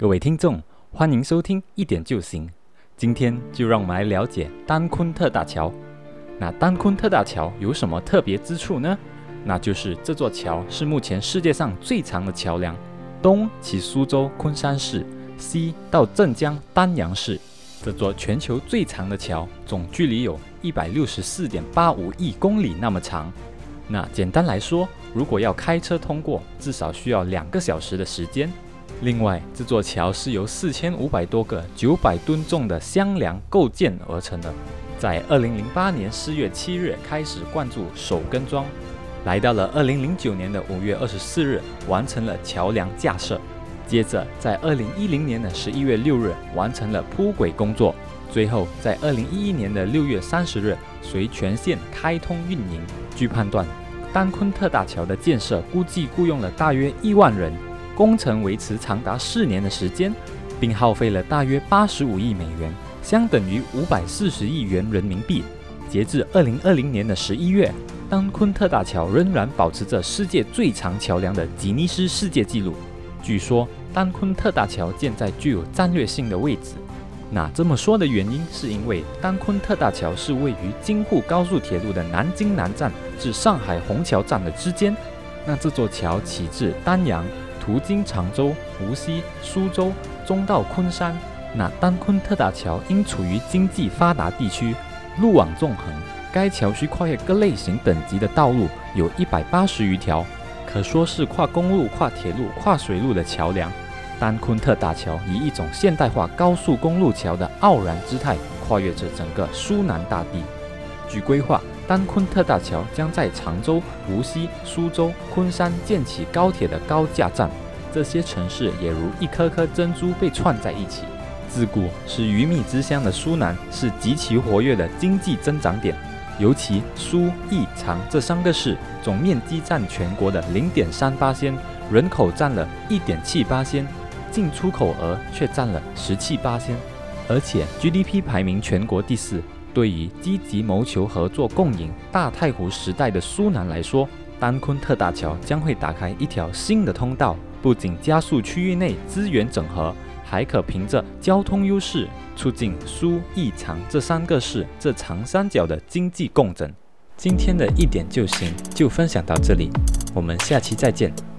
各位听众，欢迎收听一点就行。今天就让我们来了解丹昆特大桥。那丹昆特大桥有什么特别之处呢？那就是这座桥是目前世界上最长的桥梁，东起苏州昆山市，西到镇江丹阳市。这座全球最长的桥，总距离有一百六十四点八五亿公里那么长。那简单来说，如果要开车通过，至少需要两个小时的时间。另外，这座桥是由四千五百多个九百吨重的箱梁构建而成的。在二零零八年四月七日开始灌注首根桩，来到了二零零九年的五月二十四日完成了桥梁架设，接着在二零一零年的十一月六日完成了铺轨工作，最后在二零一一年的六月三十日随全线开通运营。据判断，丹昆特大桥的建设估计雇佣了大约一万人。工程维持长达四年的时间，并耗费了大约八十五亿美元，相等于五百四十亿元人民币。截至二零二零年的十一月，丹昆特大桥仍然保持着世界最长桥梁的吉尼斯世界纪录。据说，丹昆特大桥建在具有战略性的位置。那这么说的原因，是因为丹昆特大桥是位于京沪高速铁路的南京南站至上海虹桥站的之间。那这座桥起自丹阳。途经常州、无锡、苏州，中到昆山。那丹昆特大桥因处于经济发达地区，路网纵横，该桥需跨越各类型等级的道路有一百八十余条，可说是跨公路、跨铁路、跨水路的桥梁。丹昆特大桥以一种现代化高速公路桥的傲然姿态，跨越着整个苏南大地。据规划。丹昆特大桥将在常州、无锡、苏州、昆山建起高铁的高架站，这些城市也如一颗颗珍珠被串在一起。自古是鱼米之乡的苏南是极其活跃的经济增长点，尤其苏、义、常这三个市总面积占全国的零点三八仙，人口占了一点七八仙，进出口额却占了十七八仙，而且 GDP 排名全国第四。对于积极谋求合作共赢大太湖时代的苏南来说，丹昆特大桥将会打开一条新的通道，不仅加速区域内资源整合，还可凭着交通优势，促进苏义长这三个市这长三角的经济共振。今天的一点就行，就分享到这里，我们下期再见。